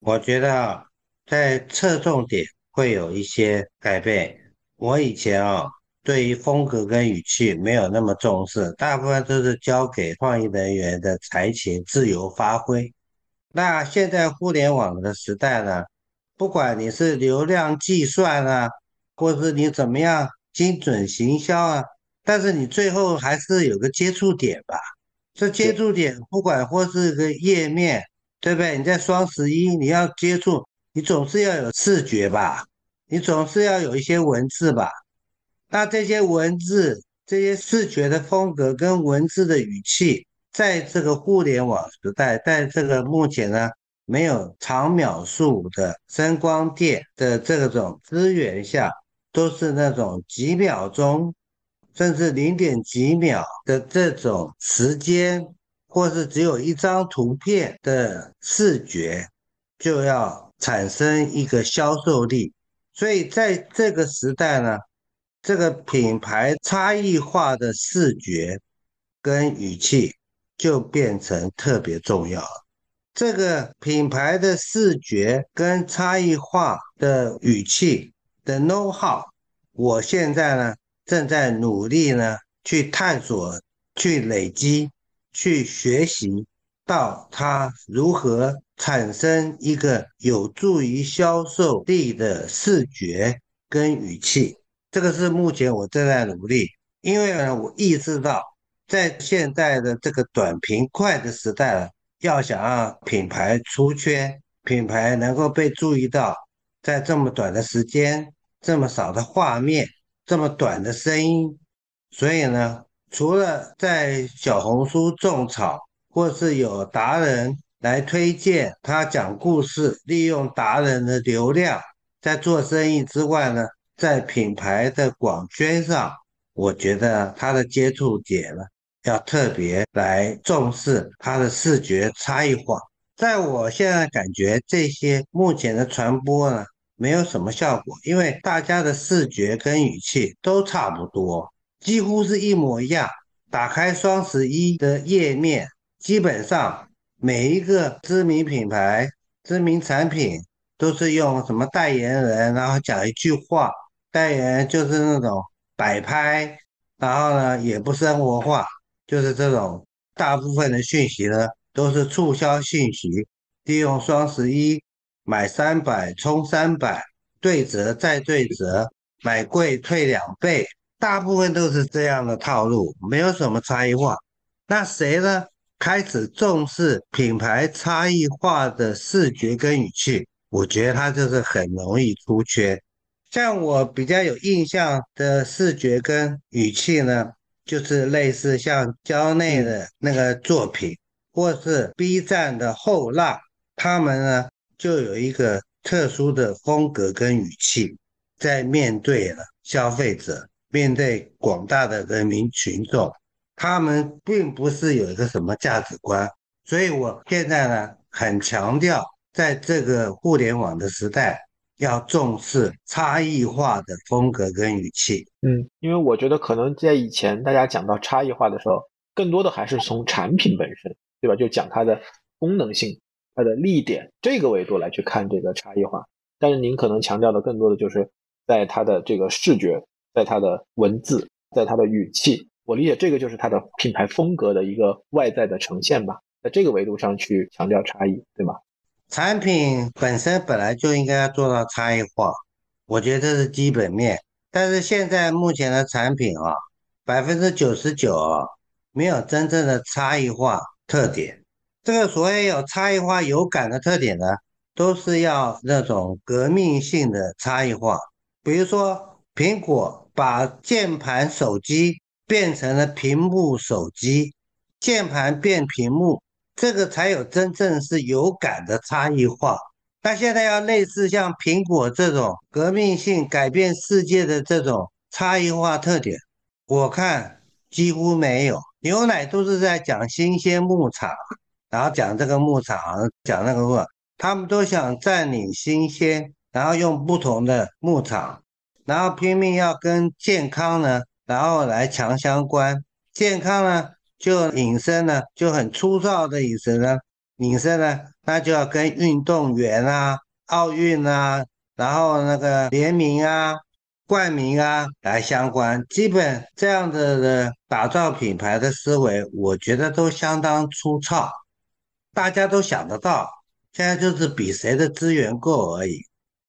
我觉得在侧重点会有一些改变。我以前啊。对于风格跟语气没有那么重视，大部分都是交给创意人员的才情自由发挥。那现在互联网的时代呢，不管你是流量计算啊，或是你怎么样精准行销啊，但是你最后还是有个接触点吧。这接触点不管或是个页面，对不对？你在双十一你要接触，你总是要有视觉吧，你总是要有一些文字吧。那这些文字、这些视觉的风格跟文字的语气，在这个互联网时代，在这个目前呢没有长秒数的声光电的这种资源下，都是那种几秒钟，甚至零点几秒的这种时间，或是只有一张图片的视觉，就要产生一个销售力。所以在这个时代呢。这个品牌差异化的视觉跟语气就变成特别重要。这个品牌的视觉跟差异化的语气的 know how，我现在呢正在努力呢去探索、去累积、去学习，到它如何产生一个有助于销售力的视觉跟语气，这个是目前我正在努力。因为呢，我意识到在现在的这个短平快的时代了，要想让品牌出圈，品牌能够被注意到，在这么短的时间、这么少的画面、这么短的声音，所以呢，除了在小红书种草。或是有达人来推荐他讲故事，利用达人的流量在做生意之外呢，在品牌的广宣上，我觉得他的接触点呢，要特别来重视它的视觉差异化。在我现在感觉，这些目前的传播呢，没有什么效果，因为大家的视觉跟语气都差不多，几乎是一模一样。打开双十一的页面。基本上每一个知名品牌、知名产品都是用什么代言人，然后讲一句话，代言人就是那种摆拍，然后呢也不生活化，就是这种大部分的讯息呢都是促销信息，利用双十一买三百充三百，对折再对折，买贵退两倍，大部分都是这样的套路，没有什么差异化。那谁呢？开始重视品牌差异化的视觉跟语气，我觉得它就是很容易出圈。像我比较有印象的视觉跟语气呢，就是类似像蕉内的那个作品，或是 B 站的后浪，他们呢就有一个特殊的风格跟语气，在面对了消费者，面对广大的人民群众。他们并不是有一个什么价值观，所以我现在呢很强调，在这个互联网的时代，要重视差异化的风格跟语气。嗯，因为我觉得可能在以前大家讲到差异化的时候，更多的还是从产品本身，对吧？就讲它的功能性、它的利点这个维度来去看这个差异化。但是您可能强调的更多的就是在它的这个视觉，在它的文字，在它的语气。我理解这个就是它的品牌风格的一个外在的呈现吧，在这个维度上去强调差异，对吗？产品本身本来就应该要做到差异化，我觉得这是基本面。但是现在目前的产品啊，百分之九十九没有真正的差异化特点。这个所谓有差异化有感的特点呢，都是要那种革命性的差异化。比如说苹果把键盘手机。变成了屏幕手机，键盘变屏幕，这个才有真正是有感的差异化。那现在要类似像苹果这种革命性改变世界的这种差异化特点，我看几乎没有。牛奶都是在讲新鲜牧场，然后讲这个牧场，讲那个牧场，他们都想占领新鲜，然后用不同的牧场，然后拼命要跟健康呢。然后来强相关，健康呢就隐身呢就很粗糙的隐身呢，隐身呢那就要跟运动员啊、奥运啊，然后那个联名啊、冠名啊来相关。基本这样子的打造品牌的思维，我觉得都相当粗糙，大家都想得到，现在就是比谁的资源够而已。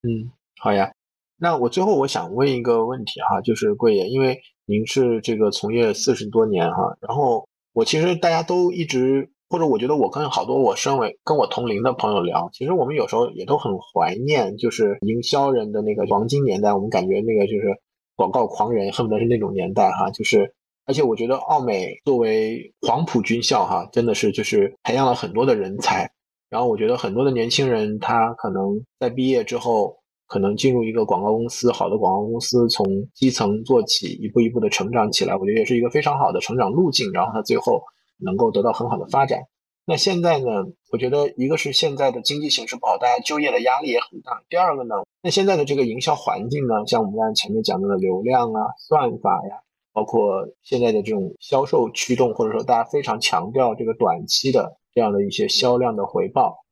嗯，好呀。那我最后我想问一个问题哈，就是贵爷，因为。您是这个从业四十多年哈，然后我其实大家都一直，或者我觉得我跟好多我身为跟我同龄的朋友聊，其实我们有时候也都很怀念，就是营销人的那个黄金年代，我们感觉那个就是广告狂人，恨不得是那种年代哈，就是而且我觉得奥美作为黄埔军校哈，真的是就是培养了很多的人才，然后我觉得很多的年轻人他可能在毕业之后。可能进入一个广告公司，好的广告公司从基层做起，一步一步的成长起来，我觉得也是一个非常好的成长路径。然后他最后能够得到很好的发展。那现在呢？我觉得一个是现在的经济形势不好，大家就业的压力也很大。第二个呢，那现在的这个营销环境呢，像我们刚才前面讲到的流量啊、算法呀，包括现在的这种销售驱动，或者说大家非常强调这个短期的这样的一些销量的回报。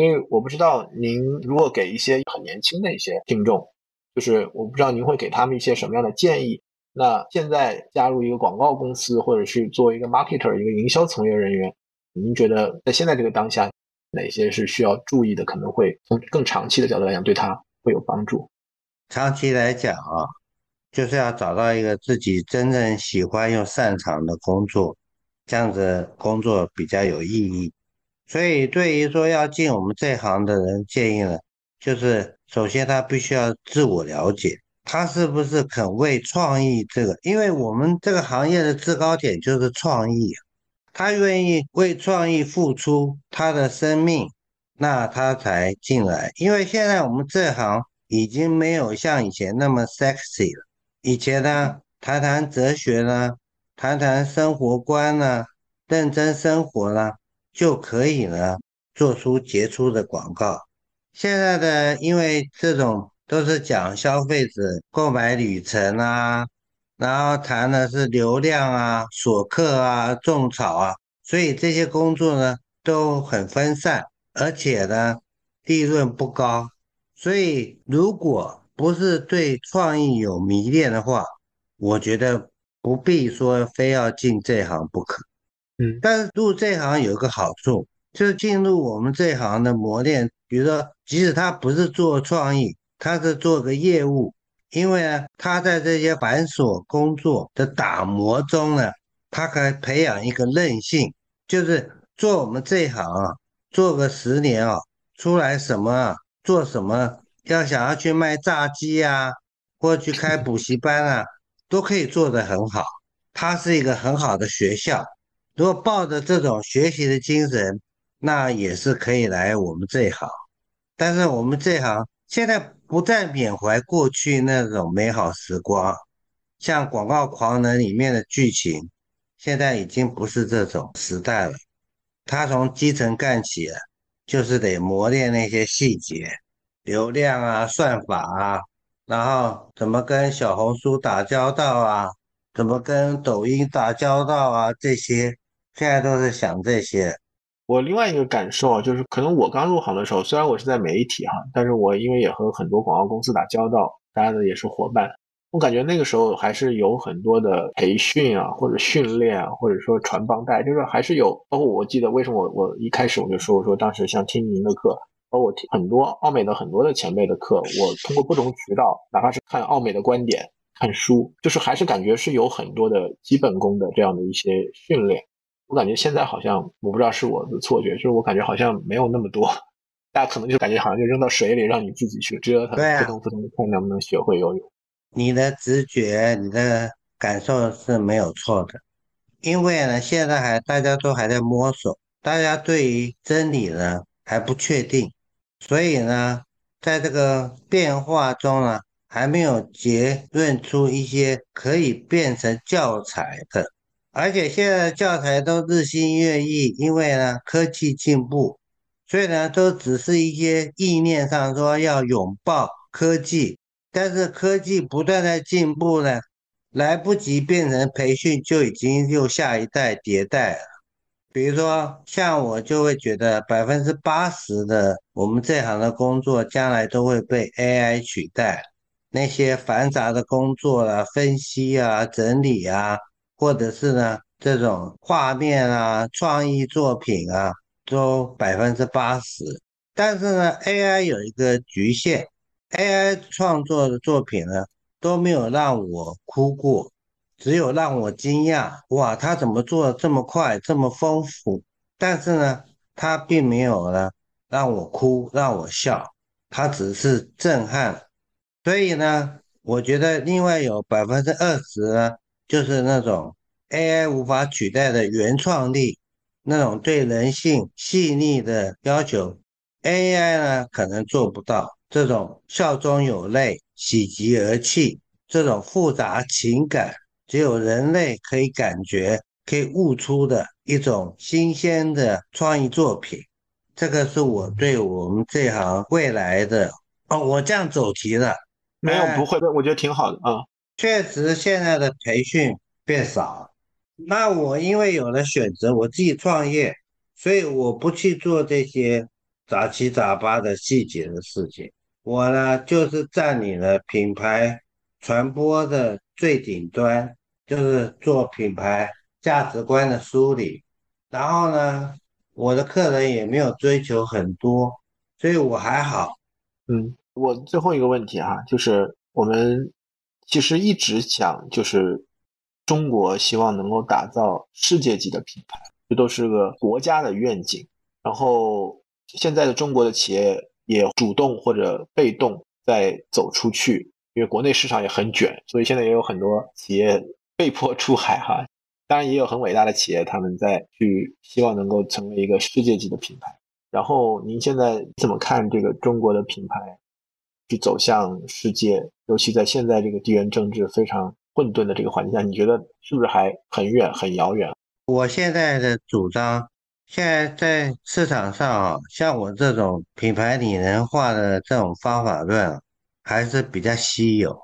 所以我不知道您如果给一些很年轻的一些听众，就是我不知道您会给他们一些什么样的建议。那现在加入一个广告公司，或者是做一个 marketer 一个营销从业人员，您觉得在现在这个当下，哪些是需要注意的？可能会从更长期的角度来讲，对他会有帮助。长期来讲啊，就是要找到一个自己真正喜欢又擅长的工作，这样子工作比较有意义。所以，对于说要进我们这行的人，建议呢，就是首先他必须要自我了解，他是不是肯为创意这个，因为我们这个行业的制高点就是创意，他愿意为创意付出他的生命，那他才进来。因为现在我们这行已经没有像以前那么 sexy 了，以前呢，谈谈哲学呢，谈谈生活观呢，认真生活呢。就可以呢，做出杰出的广告。现在的因为这种都是讲消费者购买旅程啊，然后谈的是流量啊、锁客啊、种草啊，所以这些工作呢都很分散，而且呢利润不高。所以如果不是对创意有迷恋的话，我觉得不必说非要进这行不可。但是入这行有一个好处，就是进入我们这行的磨练。比如说，即使他不是做创意，他是做个业务，因为呢，他在这些繁琐工作的打磨中呢，他可以培养一个韧性，就是做我们这行啊，做个十年啊，出来什么做什么，要想要去卖炸鸡啊，或去开补习班啊，都可以做得很好。它是一个很好的学校。如果抱着这种学习的精神，那也是可以来我们这一行。但是我们这行现在不再缅怀过去那种美好时光，像《广告狂人》里面的剧情，现在已经不是这种时代了。他从基层干起，就是得磨练那些细节、流量啊、算法啊，然后怎么跟小红书打交道啊，怎么跟抖音打交道啊，这些。现在都是想这些。我另外一个感受啊，就是可能我刚入行的时候，虽然我是在媒体哈，但是我因为也和很多广告公司打交道，大家的也是伙伴。我感觉那个时候还是有很多的培训啊，或者训练啊，或者说传帮带，就是还是有。包括我记得为什么我我一开始我就说我说当时像听您的课，包括听很多奥美的很多的前辈的课，我通过不同渠道，哪怕是看奥美的观点、看书，就是还是感觉是有很多的基本功的这样的一些训练。我感觉现在好像，我不知道是我的错觉，就是我感觉好像没有那么多，大家可能就感觉好像就扔到水里，让你自己去折腾，扑通扑通看能不能学会游泳。你的直觉、你的感受是没有错的，因为呢，现在还大家都还在摸索，大家对于真理呢还不确定，所以呢，在这个变化中呢，还没有结论出一些可以变成教材的。而且现在的教材都日新月异，因为呢科技进步，所以呢都只是一些意念上说要拥抱科技，但是科技不断在进步呢，来不及变成培训就已经又下一代迭代了。比如说像我就会觉得百分之八十的我们这行的工作将来都会被 AI 取代，那些繁杂的工作啊、分析啊、整理啊。或者是呢，这种画面啊、创意作品啊，都百分之八十。但是呢，AI 有一个局限，AI 创作的作品呢都没有让我哭过，只有让我惊讶。哇，他怎么做的这么快、这么丰富？但是呢，他并没有呢让我哭、让我笑，他只是震撼。所以呢，我觉得另外有百分之二十呢。就是那种 AI 无法取代的原创力，那种对人性细腻的要求，AI 呢可能做不到。这种笑中有泪、喜极而泣，这种复杂情感，只有人类可以感觉、可以悟出的一种新鲜的创意作品。这个是我对我们这行未来的哦，我这样走题了，没有不会，我觉得挺好的啊。确实，现在的培训变少。那我因为有了选择，我自己创业，所以我不去做这些杂七杂八的细节的事情。我呢，就是占领了品牌传播的最顶端，就是做品牌价值观的梳理。然后呢，我的客人也没有追求很多，所以我还好。嗯，我最后一个问题哈，就是我们其实一直想，就是中国希望能够打造世界级的品牌，这都是个国家的愿景。然后现在的中国的企业也主动或者被动在走出去，因为国内市场也很卷，所以现在也有很多企业 被迫出海哈。当然也有很伟大的企业，他们在去希望能够成为一个世界级的品牌。然后您现在怎么看这个中国的品牌去走向世界？尤其在现在这个地缘政治非常混沌的这个环境下，你觉得是不是还很远很遥远？我现在的主张，现在在市场上啊，像我这种品牌拟人化的这种方法论还是比较稀有。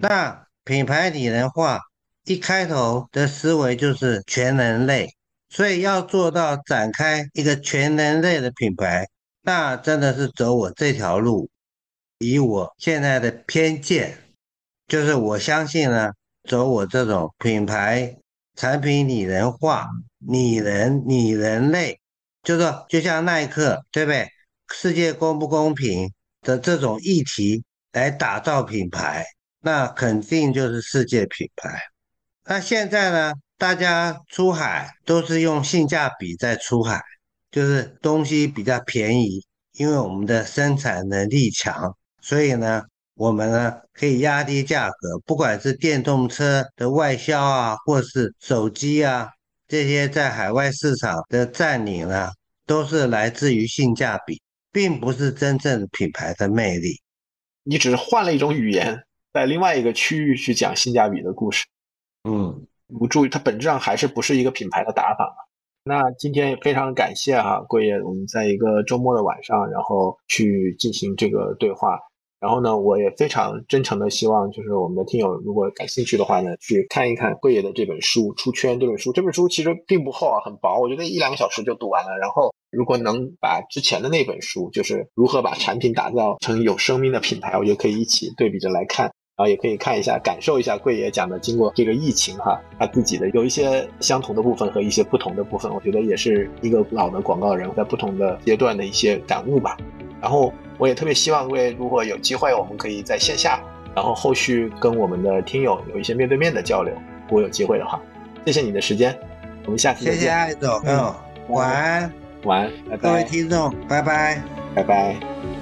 那品牌拟人化。一开头的思维就是全人类，所以要做到展开一个全人类的品牌，那真的是走我这条路。以我现在的偏见，就是我相信呢，走我这种品牌产品拟人化、拟人拟人类，就是就像耐克，对不对？世界公不公平的这种议题来打造品牌，那肯定就是世界品牌。那现在呢？大家出海都是用性价比在出海，就是东西比较便宜，因为我们的生产能力强，所以呢，我们呢可以压低价格。不管是电动车的外销啊，或是手机啊，这些在海外市场的占领呢，都是来自于性价比，并不是真正品牌的魅力。你只是换了一种语言，在另外一个区域去讲性价比的故事。嗯，不注意它本质上还是不是一个品牌的打法嘛？那今天也非常感谢哈贵爷，我们在一个周末的晚上，然后去进行这个对话。然后呢，我也非常真诚的希望，就是我们的听友如果感兴趣的话呢，去看一看贵爷的这本书《出圈》这本书。这本书其实并不厚啊，很薄，我觉得一两个小时就读完了。然后如果能把之前的那本书，就是如何把产品打造成有生命的品牌，我觉得可以一起对比着来看。然后也可以看一下，感受一下贵爷讲的，经过这个疫情哈，他自己的有一些相同的部分和一些不同的部分，我觉得也是一个老的广告人在不同的阶段的一些感悟吧。然后我也特别希望各位如果有机会，我们可以在线下，然后后续跟我们的听友有一些面对面的交流。如果有机会的话，谢谢你的时间，我们下次再见。谢谢艾总，嗯，晚安，晚安，拜拜。各位听众，拜拜，拜拜。